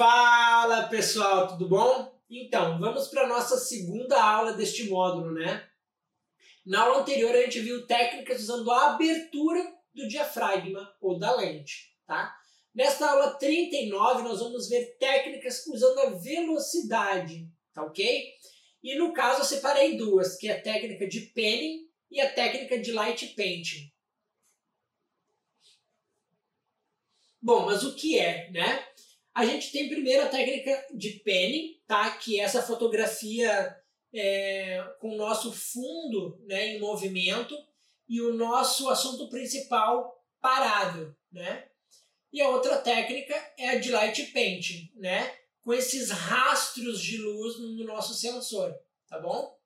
Fala pessoal, tudo bom? Então, vamos para a nossa segunda aula deste módulo, né? Na aula anterior a gente viu técnicas usando a abertura do diafragma ou da lente, tá? Nesta aula 39 nós vamos ver técnicas usando a velocidade, tá ok? E no caso eu separei duas, que é a técnica de penning e a técnica de light painting. Bom, mas o que é, né? A gente tem primeiro a técnica de penning, tá? Que é essa fotografia é, com o nosso fundo né, em movimento e o nosso assunto principal parado, né? E a outra técnica é a de light painting, né? Com esses rastros de luz no nosso sensor, tá bom?